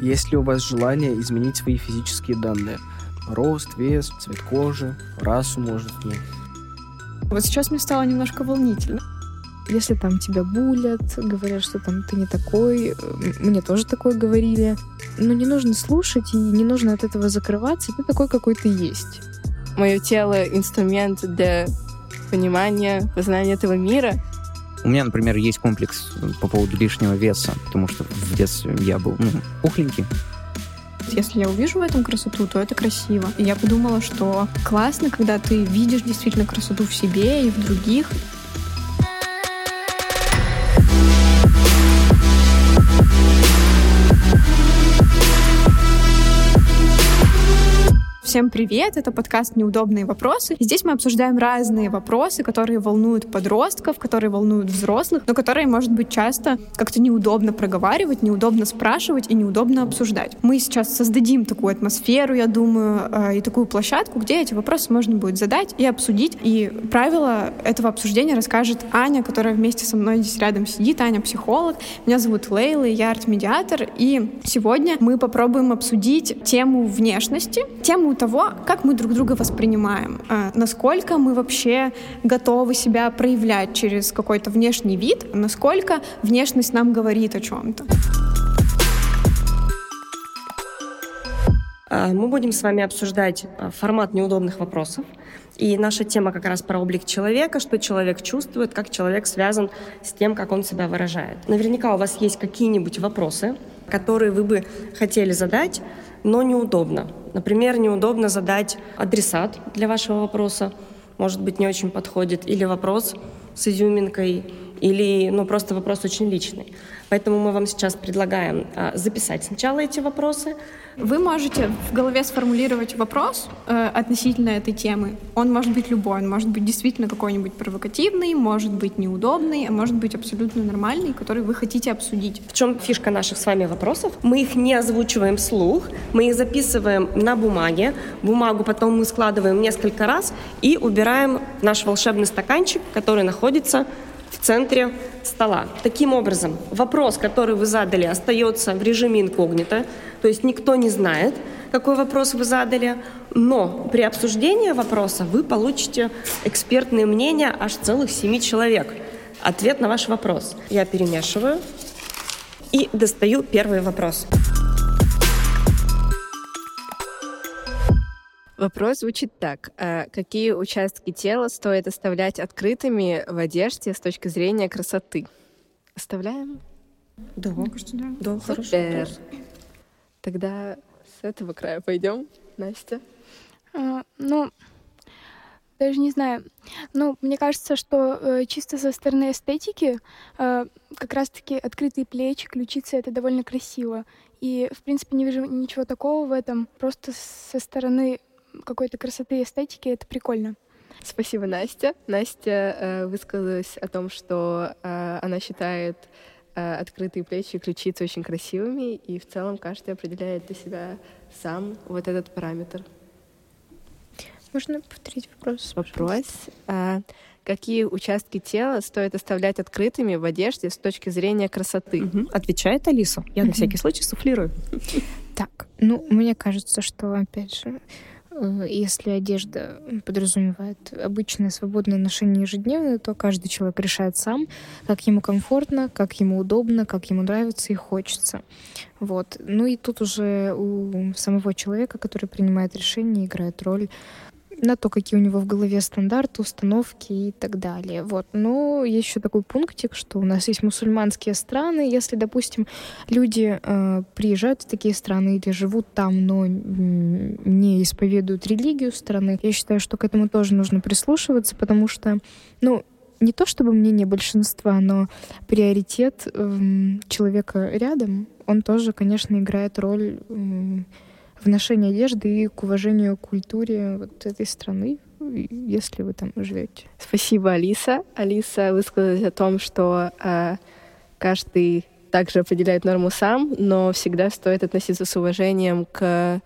Есть ли у вас желание изменить свои физические данные? Рост, вес, цвет кожи, расу, может быть? Вот сейчас мне стало немножко волнительно. Если там тебя булят, говорят, что там ты не такой, мне тоже такое говорили. Но не нужно слушать и не нужно от этого закрываться. Ты такой, какой ты есть. Мое тело — инструмент для понимания, познания этого мира. У меня, например, есть комплекс по поводу лишнего веса, потому что в детстве я был ну, пухленький. Если я увижу в этом красоту, то это красиво. И я подумала, что классно, когда ты видишь действительно красоту в себе и в других, Всем привет! Это подкаст «Неудобные вопросы». Здесь мы обсуждаем разные вопросы, которые волнуют подростков, которые волнуют взрослых, но которые, может быть, часто как-то неудобно проговаривать, неудобно спрашивать и неудобно обсуждать. Мы сейчас создадим такую атмосферу, я думаю, э, и такую площадку, где эти вопросы можно будет задать и обсудить. И правила этого обсуждения расскажет Аня, которая вместе со мной здесь рядом сидит. Аня — психолог. Меня зовут Лейла, я арт-медиатор. И сегодня мы попробуем обсудить тему внешности, тему того, как мы друг друга воспринимаем, а, насколько мы вообще готовы себя проявлять через какой-то внешний вид, насколько внешность нам говорит о чем-то. А, мы будем с вами обсуждать а, формат неудобных вопросов. И наша тема как раз про облик человека, что человек чувствует, как человек связан с тем, как он себя выражает. Наверняка у вас есть какие-нибудь вопросы, которые вы бы хотели задать, но неудобно. Например, неудобно задать адресат для вашего вопроса, может быть, не очень подходит, или вопрос с изюминкой, или ну, просто вопрос очень личный. Поэтому мы вам сейчас предлагаем а, записать сначала эти вопросы. Вы можете в голове сформулировать вопрос э, относительно этой темы. Он может быть любой, он может быть действительно какой-нибудь провокативный, может быть неудобный, а может быть абсолютно нормальный, который вы хотите обсудить. В чем фишка наших с вами вопросов? Мы их не озвучиваем вслух, мы их записываем на бумаге. Бумагу потом мы складываем несколько раз и убираем наш волшебный стаканчик, который находится в центре стола. Таким образом, вопрос, который вы задали, остается в режиме инкогнито, то есть никто не знает, какой вопрос вы задали, но при обсуждении вопроса вы получите экспертное мнение аж целых семи человек. Ответ на ваш вопрос. Я перемешиваю и достаю первый. Вопрос звучит так. А какие участки тела стоит оставлять открытыми в одежде с точки зрения красоты? Оставляем? Да, кажется, да. Да, Супер. Тогда с этого края пойдем, Настя. А, ну, даже не знаю. Ну, мне кажется, что э, чисто со стороны эстетики э, как раз-таки открытые плечи, ключицы — это довольно красиво. И, в принципе, не вижу ничего такого в этом. Просто со стороны какой-то красоты и эстетики, это прикольно. Спасибо, Настя. Настя э, высказалась о том, что э, она считает э, открытые плечи и ключицы очень красивыми, и в целом каждый определяет для себя сам вот этот параметр. Можно повторить вопрос? Вопрос. А, какие участки тела стоит оставлять открытыми в одежде с точки зрения красоты? Угу. Отвечает Алиса. Я на всякий случай суфлирую. Так, ну, мне кажется, что, опять же, если одежда подразумевает обычное свободное ношение ежедневно, то каждый человек решает сам, как ему комфортно, как ему удобно, как ему нравится и хочется. Вот. Ну и тут уже у самого человека, который принимает решение, играет роль на то, какие у него в голове стандарты, установки и так далее. Вот. Но есть еще такой пунктик, что у нас есть мусульманские страны. Если, допустим, люди э, приезжают в такие страны или живут там, но не исповедуют религию страны, я считаю, что к этому тоже нужно прислушиваться, потому что, ну, не то чтобы мнение большинства, но приоритет э, человека рядом, он тоже, конечно, играет роль э, в ношении одежды и к уважению к культуре вот этой страны, если вы там живете. Спасибо, Алиса. Алиса высказалась о том, что э, каждый также определяет норму сам, но всегда стоит относиться с уважением к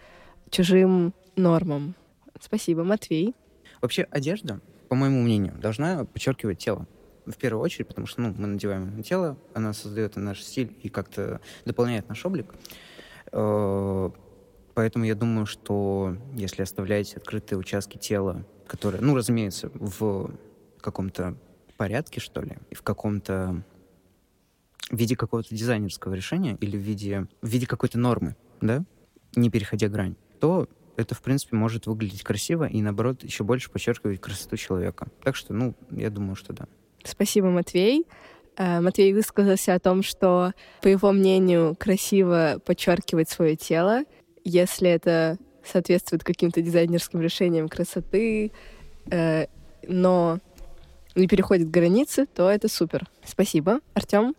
чужим нормам. Спасибо, Матвей. Вообще одежда, по моему мнению, должна подчеркивать тело. В первую очередь, потому что ну, мы надеваем на тело, она создает наш стиль и как-то дополняет наш облик. Поэтому я думаю, что если оставлять открытые участки тела, которые, ну, разумеется, в каком-то порядке, что ли, и в каком-то в виде какого-то дизайнерского решения или в виде, в виде какой-то нормы, да, не переходя грань, то это, в принципе, может выглядеть красиво и, наоборот, еще больше подчеркивать красоту человека. Так что, ну, я думаю, что да. Спасибо, Матвей. Э, Матвей высказался о том, что, по его мнению, красиво подчеркивать свое тело, если это соответствует каким-то дизайнерским решениям красоты, э, но не переходит границы, то это супер. Спасибо. Артем?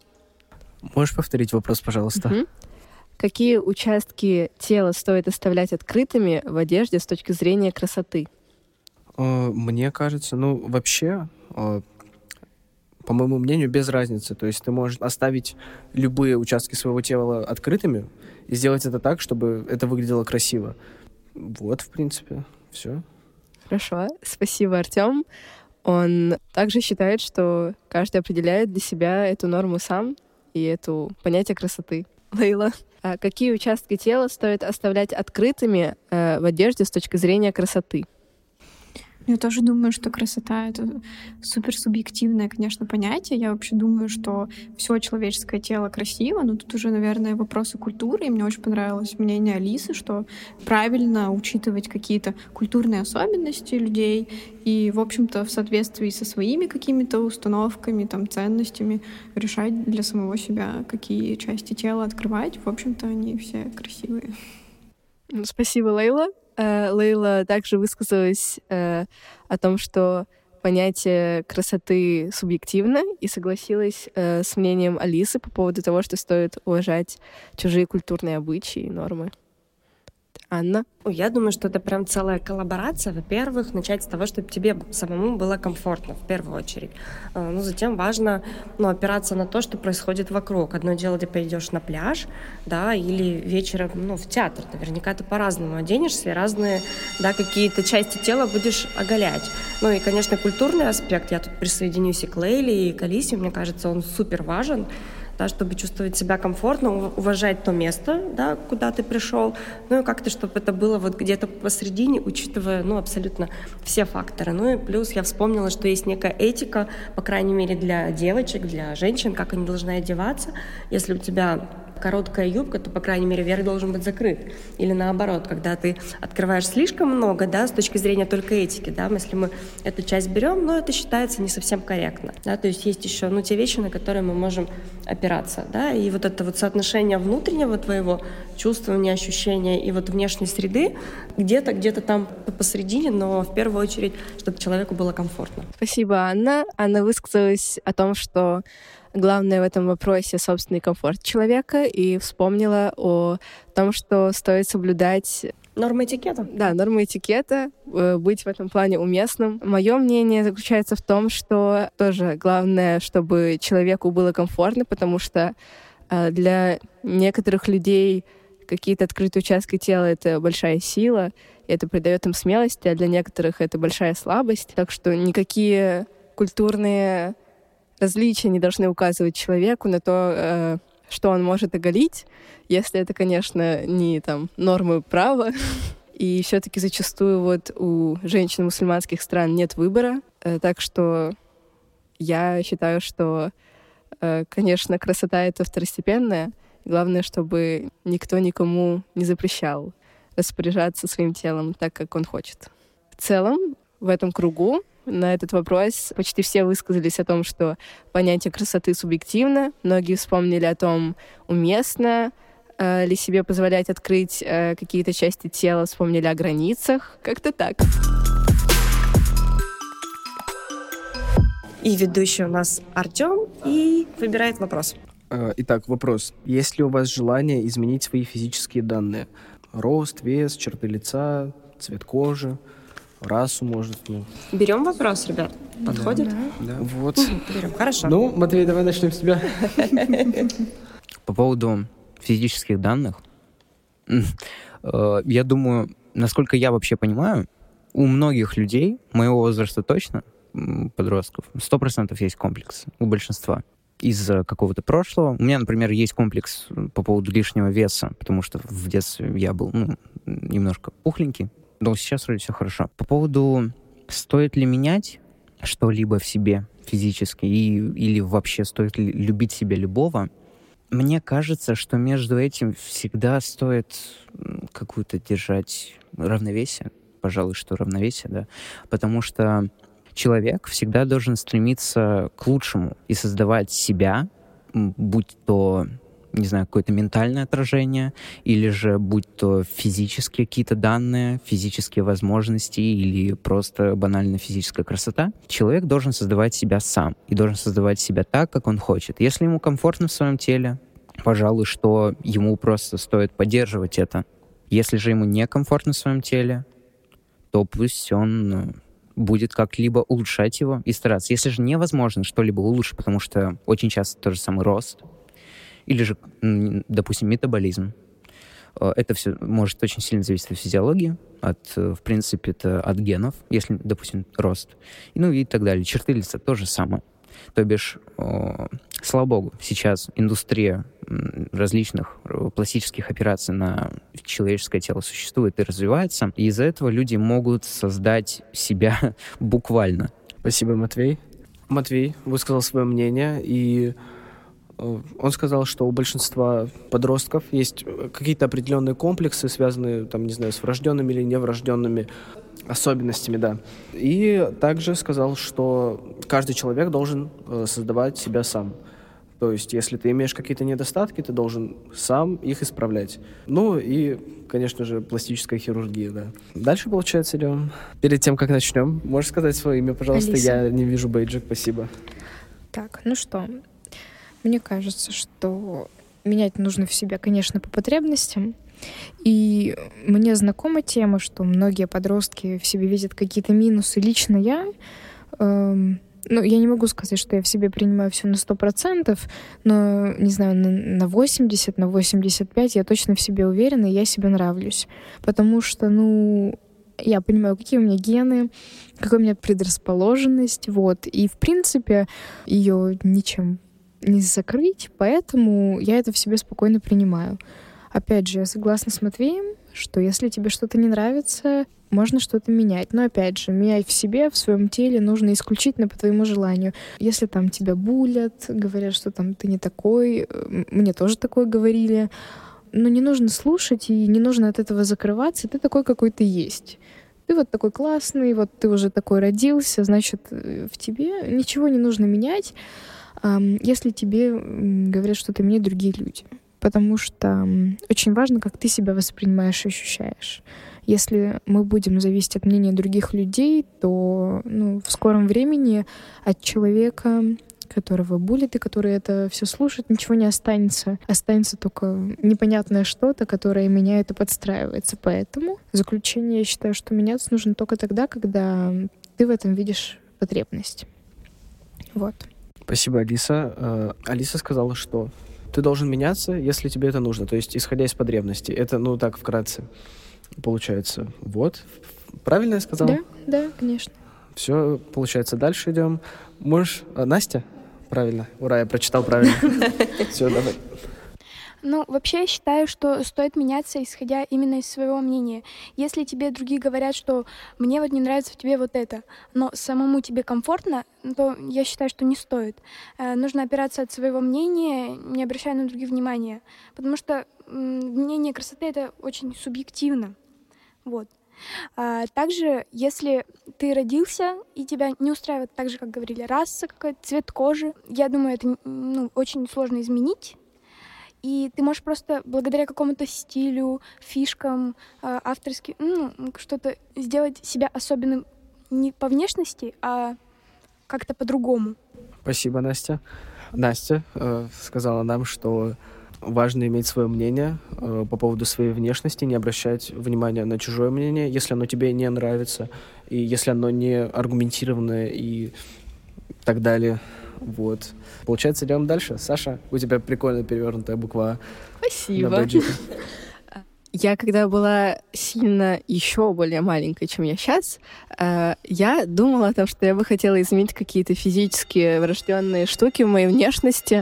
Можешь повторить вопрос, пожалуйста? Мгм. Какие участки тела стоит оставлять открытыми в одежде с точки зрения красоты? Э, Мне кажется, ну, вообще, э, по моему мнению, без разницы. То есть ты можешь оставить любые участки своего тела открытыми и сделать это так, чтобы это выглядело красиво. Вот, в принципе, все. Хорошо. Спасибо, Артем. Он также считает, что каждый определяет для себя эту норму сам и эту понятие красоты. Лейла, а какие участки тела стоит оставлять открытыми э, в одежде с точки зрения красоты? Я тоже думаю, что красота — это супер субъективное, конечно, понятие. Я вообще думаю, что все человеческое тело красиво, но тут уже, наверное, вопросы культуры. И мне очень понравилось мнение Алисы, что правильно учитывать какие-то культурные особенности людей и, в общем-то, в соответствии со своими какими-то установками, там, ценностями решать для самого себя, какие части тела открывать. В общем-то, они все красивые. Спасибо, Лейла. Э, Лейла также высказалась э, о том, что понятие красоты субъективно, и согласилась э, с мнением Алисы по поводу того, что стоит уважать чужие культурные обычаи и нормы. Анна? Я думаю, что это прям целая коллаборация. Во-первых, начать с того, чтобы тебе самому было комфортно, в первую очередь. А, Ну, затем важно ну, опираться на то, что происходит вокруг. Одно дело, ты пойдешь на пляж, да, или вечером, ну, в театр. Наверняка ты по-разному оденешься, и разные, да, какие-то части тела будешь оголять. Ну, и, конечно, культурный аспект. Я тут присоединюсь и к Лейле, и к Алисе. Мне кажется, он супер важен да, чтобы чувствовать себя комфортно, ув- уважать то место, да, куда ты пришел, ну и как-то, чтобы это было вот где-то посередине, учитывая, ну, абсолютно все факторы. Ну и плюс я вспомнила, что есть некая этика, по крайней мере, для девочек, для женщин, как они должны одеваться. Если у тебя короткая юбка, то, по крайней мере, верх должен быть закрыт. Или наоборот, когда ты открываешь слишком много, да, с точки зрения только этики, да, если мы эту часть берем, но это считается не совсем корректно, да, то есть есть еще, ну, те вещи, на которые мы можем опираться, да, и вот это вот соотношение внутреннего твоего чувствования, ощущения и вот внешней среды где-то, где-то там посередине, но в первую очередь, чтобы человеку было комфортно. Спасибо, Анна. Анна высказалась о том, что главное в этом вопросе собственный комфорт человека и вспомнила о том, что стоит соблюдать Нормы этикета. да, нормы этикета, э, быть в этом плане уместным. Мое мнение заключается в том, что тоже главное, чтобы человеку было комфортно, потому что э, для некоторых людей какие-то открытые участки тела — это большая сила, и это придает им смелости, а для некоторых это большая слабость. Так что никакие культурные различия не должны указывать человеку на то, э, что он может оголить, если это, конечно, не там нормы права. И все-таки зачастую вот у женщин мусульманских стран нет выбора, Э, так что я считаю, что, э, конечно, красота это второстепенная. Главное, чтобы никто никому не запрещал распоряжаться своим телом так, как он хочет. В целом, в этом кругу на этот вопрос почти все высказались о том, что понятие красоты субъективно. Многие вспомнили о том, уместно э, ли себе позволять открыть э, какие-то части тела, вспомнили о границах. Как-то так. И ведущий у нас Артем и выбирает вопрос. Э, Итак, вопрос. Есть ли у вас желание изменить свои физические данные? Рост, вес, черты лица, цвет кожи, расу, может, ну, Берем вопрос, ребят. Подходит? да. Вот. Берем. Хорошо. Ну, Матвей, давай начнем с тебя. По поводу физических данных, э, я думаю, насколько я вообще понимаю, у многих людей, моего возраста точно, подростков, сто процентов есть комплекс, у большинства. из какого-то прошлого. У меня, например, есть комплекс по поводу лишнего веса, потому что в детстве я был ну, немножко пухленький, но сейчас вроде все хорошо. По поводу стоит ли менять что-либо в себе физически и, или вообще стоит ли любить себя любого, мне кажется, что между этим всегда стоит какую-то держать равновесие. Пожалуй, что равновесие, да. Потому что человек всегда должен стремиться к лучшему и создавать себя, будь то не знаю, какое-то ментальное отражение, или же будь то физические какие-то данные, физические возможности или просто банально физическая красота, человек должен создавать себя сам и должен создавать себя так, как он хочет. Если ему комфортно в своем теле, пожалуй, что ему просто стоит поддерживать это. Если же ему некомфортно в своем теле, то пусть он ну, будет как-либо улучшать его и стараться. Если же невозможно что-либо улучшить, потому что очень часто тот же самый рост, или же, допустим, метаболизм. Э, это все может очень сильно зависеть от физиологии, от, э, в принципе, это от генов, если, допустим, рост, ну и так далее. Черты лица то же самое. То бишь, о, слава богу, сейчас индустрия различных э, пластических операций на человеческое тело существует и развивается, и из-за этого люди могут создать себя буквально. Спасибо, Матвей. Матвей высказал свое мнение, и он сказал, что у большинства подростков есть какие-то определенные комплексы, связанные, там, не знаю, с врожденными или неврожденными особенностями, да. И также сказал, что каждый человек должен э, создавать себя сам. То есть, если ты имеешь какие-то недостатки, ты должен сам их исправлять. Ну и, конечно же, пластическая хирургия, да. Дальше, получается, идем. Перед тем, как начнем, можешь сказать свое имя, пожалуйста? Алиса. Я не вижу бейджик, спасибо. Так, ну что, мне кажется, что менять нужно в себя, конечно, по потребностям. И мне знакома тема, что многие подростки в себе видят какие-то минусы. Лично я, эм, ну, я не могу сказать, что я в себе принимаю все на сто процентов, но, не знаю, на, на 80, на 85 я точно в себе уверена, и я себе нравлюсь. Потому что, ну, я понимаю, какие у меня гены, какая у меня предрасположенность, вот. И, в принципе, ее ничем не закрыть, поэтому я это в себе спокойно принимаю. Опять же, я согласна с Матвеем, что если тебе что-то не нравится, можно что-то менять. Но опять же, менять в себе, в своем теле нужно исключительно по твоему желанию. Если там тебя булят, говорят, что там ты не такой, э, мне тоже такое говорили, но не нужно слушать и не нужно от этого закрываться, ты такой, какой ты есть. Ты вот такой классный, вот ты уже такой родился, значит, э, в тебе ничего не нужно менять если тебе говорят что-то мне другие люди. Потому что очень важно, как ты себя воспринимаешь и ощущаешь. Если мы будем зависеть от мнения других людей, то ну, в скором времени от человека, которого булит и который это все слушает, ничего не останется. Останется только непонятное что-то, которое меня это подстраивается. Поэтому заключение я считаю, что меняться нужно только тогда, когда ты в этом видишь потребность. Вот. Спасибо, Алиса. Э, Алиса сказала, что ты должен меняться, если тебе это нужно. То есть, исходя из потребностей. Это, ну, так, вкратце получается. Вот. Правильно я сказала? Да, да, конечно. Все, получается, дальше идем. Можешь... А, Настя? Правильно. Ура, я прочитал правильно. Все, давай. Ну, вообще я считаю, что стоит меняться, исходя именно из своего мнения. Если тебе другие говорят, что мне вот не нравится в тебе вот это, но самому тебе комфортно, то я считаю, что не стоит. Э, нужно опираться от своего мнения, не обращая на других внимания. Потому что мнение красоты — это очень субъективно. Вот. А, также, если ты родился и тебя не устраивает так же, как говорили, раса, какой-то цвет кожи, я думаю, это ну, очень сложно изменить и ты можешь просто благодаря какому-то стилю, фишкам, а, авторским, ну, что-то сделать себя особенным не по внешности, а как-то по-другому. Спасибо, Настя. Настя э, сказала нам, что важно иметь свое мнение э, по поводу своей внешности, не обращать внимания на чужое мнение, если оно тебе не нравится, и если оно не аргументированное и так далее. Вот. Получается, идем дальше. Саша, у тебя прикольно перевернутая буква Спасибо. Я когда была сильно еще более маленькой, чем я сейчас, э, я думала о том, что я бы хотела изменить какие-то физические врожденные штуки в моей внешности,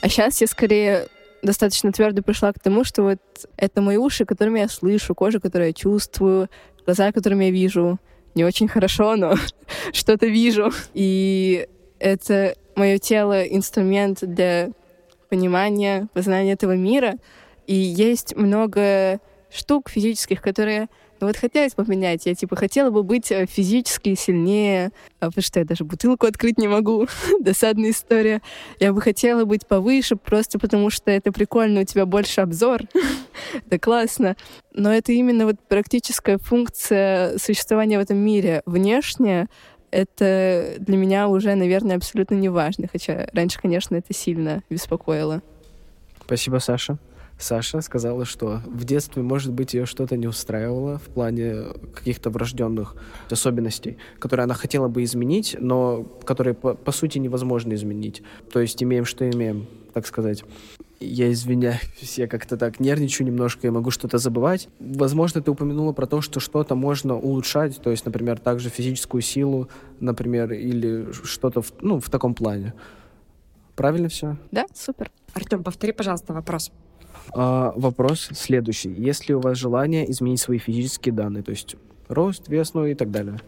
а сейчас я скорее достаточно твердо пришла к тому, что вот это мои уши, которыми я слышу, кожа, которую я чувствую, глаза, которыми я вижу. Не очень хорошо, но что-то вижу. И это мое тело инструмент для понимания, познания этого мира. И есть много штук физических, которые ну вот хотелось поменять. Я типа хотела бы быть э, физически сильнее, а потому что я даже бутылку открыть не могу. Досадная история. Я бы хотела быть повыше, просто потому что это прикольно, у тебя больше обзор. это классно. Но это именно вот практическая функция существования в этом мире. Внешне это для меня уже, наверное, абсолютно не важно. Хотя раньше, конечно, это сильно беспокоило. Спасибо, Саша. Саша сказала, что в детстве, может быть, ее что-то не устраивало в плане каких-то врожденных особенностей, которые она хотела бы изменить, но которые, по, по сути, невозможно изменить. То есть имеем, что имеем, так сказать. Я извиняюсь, я как-то так нервничаю немножко, я могу что-то забывать. Возможно, ты упомянула про то, что что-то можно улучшать, то есть, например, также физическую силу, например, или что-то в, ну, в таком плане. Правильно все? Да, супер. Артем, повтори, пожалуйста, вопрос. А, вопрос следующий. Есть ли у вас желание изменить свои физические данные, то есть рост, вес, ну и так далее?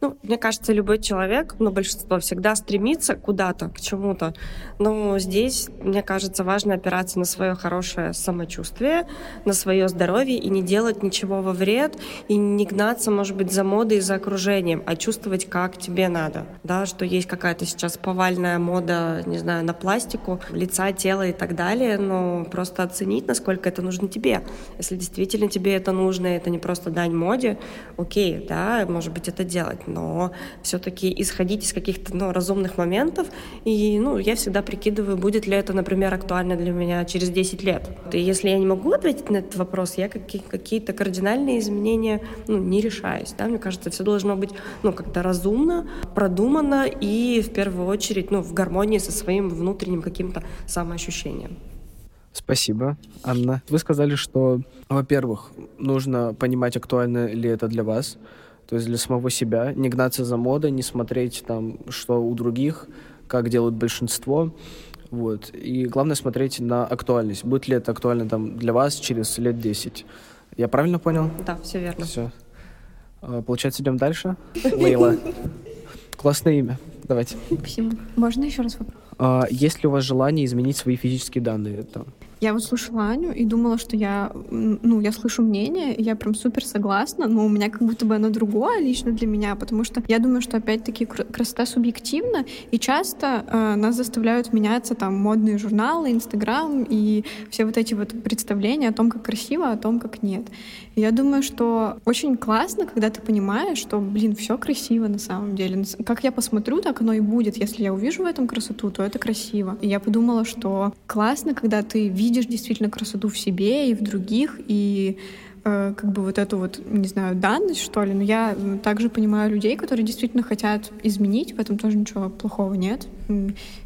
Ну, мне кажется, любой человек, ну, большинство всегда стремится куда-то, к чему-то. Но здесь, мне кажется, важно опираться на свое хорошее самочувствие, на свое здоровье и не делать ничего во вред, и не гнаться, может быть, за модой и за окружением, а чувствовать, как тебе надо. Да, что есть какая-то сейчас повальная мода, не знаю, на пластику, лица, тела и так далее, но просто оценить, насколько это нужно тебе. Если действительно тебе это нужно, это не просто дань моде, окей, да, может быть, это делать но все-таки исходить из каких-то ну, разумных моментов. И ну, я всегда прикидываю, будет ли это, например, актуально для меня через 10 лет. И если я не могу ответить на этот вопрос, я какие- какие-то кардинальные изменения ну, не решаюсь. Да? Мне кажется, все должно быть ну, как-то разумно, продумано и в первую очередь ну, в гармонии со своим внутренним каким-то самоощущением. Спасибо, Анна. Вы сказали, что, во-первых, нужно понимать, актуально ли это для вас, то есть для самого себя, не гнаться за модой, не смотреть там, что у других, как делают большинство. Вот. И главное смотреть на актуальность. Будет ли это актуально там для вас через лет 10. Я правильно понял? Да, все верно. Все. А, получается, идем дальше? Лейла. Классное имя. Давайте. Спасибо. Можно еще раз вопрос? А, есть ли у вас желание изменить свои физические данные? Это я вот слушала Аню и думала, что я, ну, я слышу мнение, я прям супер согласна, но у меня как будто бы оно другое лично для меня, потому что я думаю, что опять-таки красота субъективна, и часто э, нас заставляют меняться там модные журналы, Инстаграм и все вот эти вот представления о том, как красиво, о том, как нет. И я думаю, что очень классно, когда ты понимаешь, что, блин, все красиво на самом деле. Как я посмотрю, так оно и будет. Если я увижу в этом красоту, то это красиво. И я подумала, что классно, когда ты видишь видишь действительно красоту в себе и в других, и э, как бы вот эту вот, не знаю, данность, что ли. Но я также понимаю людей, которые действительно хотят изменить, в этом тоже ничего плохого нет.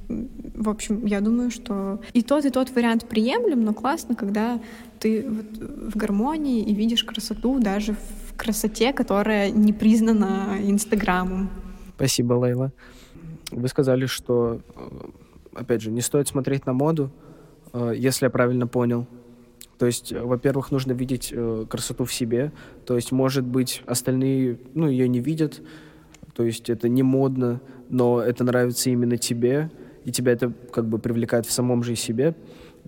В общем, я думаю, что и тот, и тот вариант приемлем, но классно, когда ты вот в гармонии и видишь красоту даже в красоте, которая не признана Инстаграмом. Спасибо, Лейла. Вы сказали, что, э, опять же, не стоит смотреть на моду, если я правильно понял. То есть, э, во-первых, нужно видеть э, красоту в себе. То есть, может быть, остальные, ну, ее не видят. То есть, это не модно, но это нравится именно тебе, и тебя это как бы привлекает в самом же себе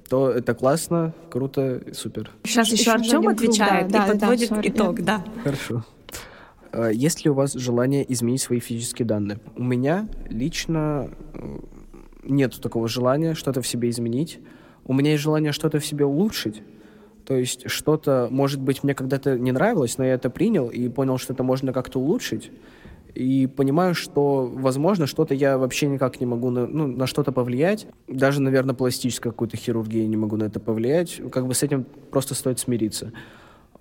то это классно, круто, супер. Сейчас еще, еще Артем отвечает да, и да, подводит да, итог, да. Хорошо. Есть ли у вас желание изменить свои физические данные? У меня лично нет такого желания что-то в себе изменить у меня есть желание что-то в себе улучшить. То есть что-то, может быть, мне когда-то не нравилось, но я это принял и понял, что это можно как-то улучшить. И понимаю, что, возможно, что-то я вообще никак не могу на, ну, на что-то повлиять. Даже, наверное, пластической какой-то хирургии не могу на это повлиять. Как бы с этим просто стоит смириться.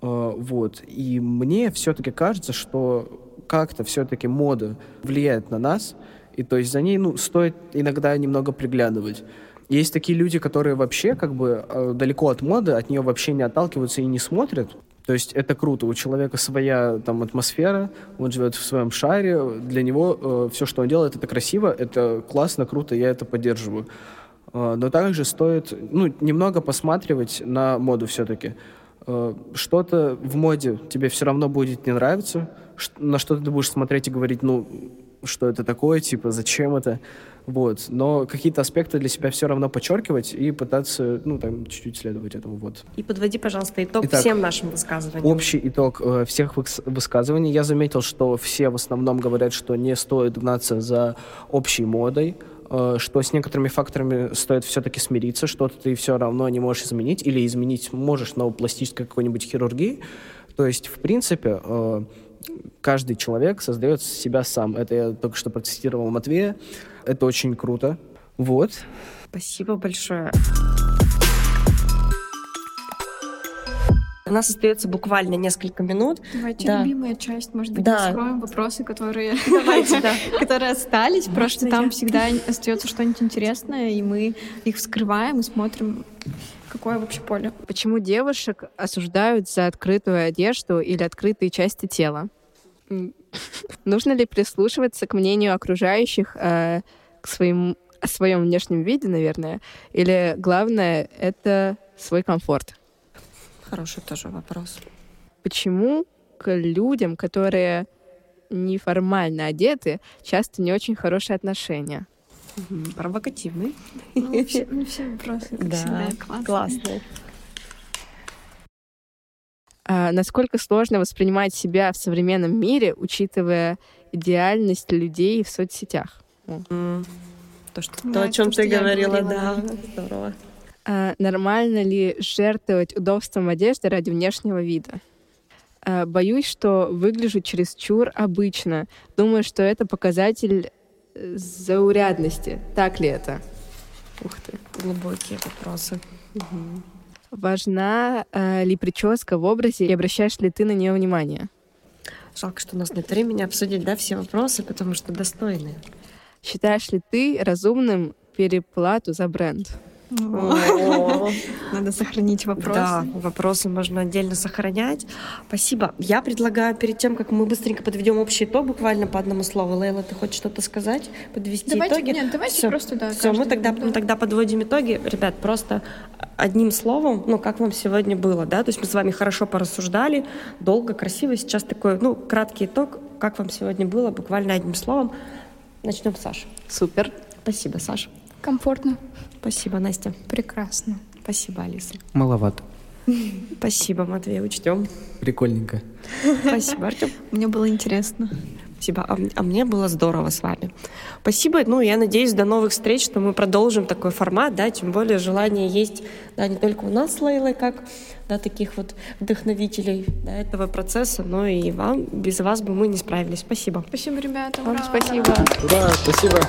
Uh, вот. И мне все-таки кажется, что как-то все-таки мода влияет на нас, и то есть за ней ну, стоит иногда немного приглядывать. Есть такие люди, которые вообще как бы э, далеко от моды, от нее вообще не отталкиваются и не смотрят. То есть это круто. У человека своя там атмосфера, он живет в своем шаре. Для него э, все, что он делает, это красиво, это классно, круто, я это поддерживаю. Э, но также стоит ну, немного посматривать на моду все-таки. Э, что-то в моде тебе все равно будет не нравиться, на что ты будешь смотреть и говорить, ну, что это такое, типа, зачем это, вот. Но какие-то аспекты для себя все равно подчеркивать и пытаться, ну, там, чуть-чуть следовать этому, вот. И подводи, пожалуйста, итог Итак, всем нашим высказываниям. Общий итог э, всех высказываний. Я заметил, что все в основном говорят, что не стоит гнаться за общей модой, э, что с некоторыми факторами стоит все-таки смириться, что-то ты все равно не можешь изменить, или изменить можешь, но пластической какой-нибудь хирургии. То есть, в принципе, э, каждый человек создает себя сам. Это я только что процитировал Матвея. Это очень круто. Вот. Спасибо большое. У нас остается буквально несколько минут. Давайте да. любимая часть, может быть, да. откроем вопросы, которые, Давайте, да. которые остались. Может, Просто там всегда остается что-нибудь интересное, и мы их вскрываем и смотрим, какое вообще поле. Почему девушек осуждают за открытую одежду или открытые части тела? Нужно ли прислушиваться к мнению окружающих, э, к своим, о своем внешнем виде, наверное? Или главное — это свой комфорт? Хороший тоже вопрос. Почему к людям, которые неформально одеты, часто не очень хорошие отношения? Провокативный. Ну, все, ну, все вопросы, да, всегда, классные. классные. А насколько сложно воспринимать себя в современном мире, учитывая идеальность людей в соцсетях? Mm. То, что, да, то, о чем ты говорила, говорила, да, здорово. А, нормально ли жертвовать удобством одежды ради внешнего вида? А, боюсь, что выгляжу чересчур обычно. Думаю, что это показатель э, заурядности. Так ли это? Ух ты, глубокие вопросы. Угу. Важна э, ли прическа в образе и обращаешь ли ты на нее внимание? Жалко, что у нас нет времени обсудить да, все вопросы, потому что достойные. Считаешь ли ты разумным переплату за бренд? Надо сохранить вопросы. Да, вопросы можно отдельно сохранять. Спасибо. Я предлагаю перед тем, как мы быстренько подведем общий итог, буквально по одному слову. Лейла, ты хочешь что-то сказать? Подвести давайте, итоги? Нет, давайте Все. просто, да. Все, мы тогда, мы тогда подводим итоги. Ребят, просто одним словом, ну, как вам сегодня было, да? То есть мы с вами хорошо порассуждали, долго, красиво. Сейчас такой, ну, краткий итог. Как вам сегодня было, буквально одним словом. Начнем с Саши. Супер. Спасибо, Саша. Комфортно. Спасибо, Настя. Прекрасно. Спасибо, Алиса. Маловато. Спасибо, Матвей, учтем. Прикольненько. Спасибо, Артем. Мне было интересно. Спасибо. А, а мне было здорово с вами. Спасибо. Ну, я надеюсь, до новых встреч, что мы продолжим такой формат, да, тем более желание есть, да, не только у нас с Лейлой, как, да, таких вот вдохновителей да, этого процесса, но и вам, без вас бы мы не справились. Спасибо. Спасибо, ребята. Вам спасибо. Ура, спасибо.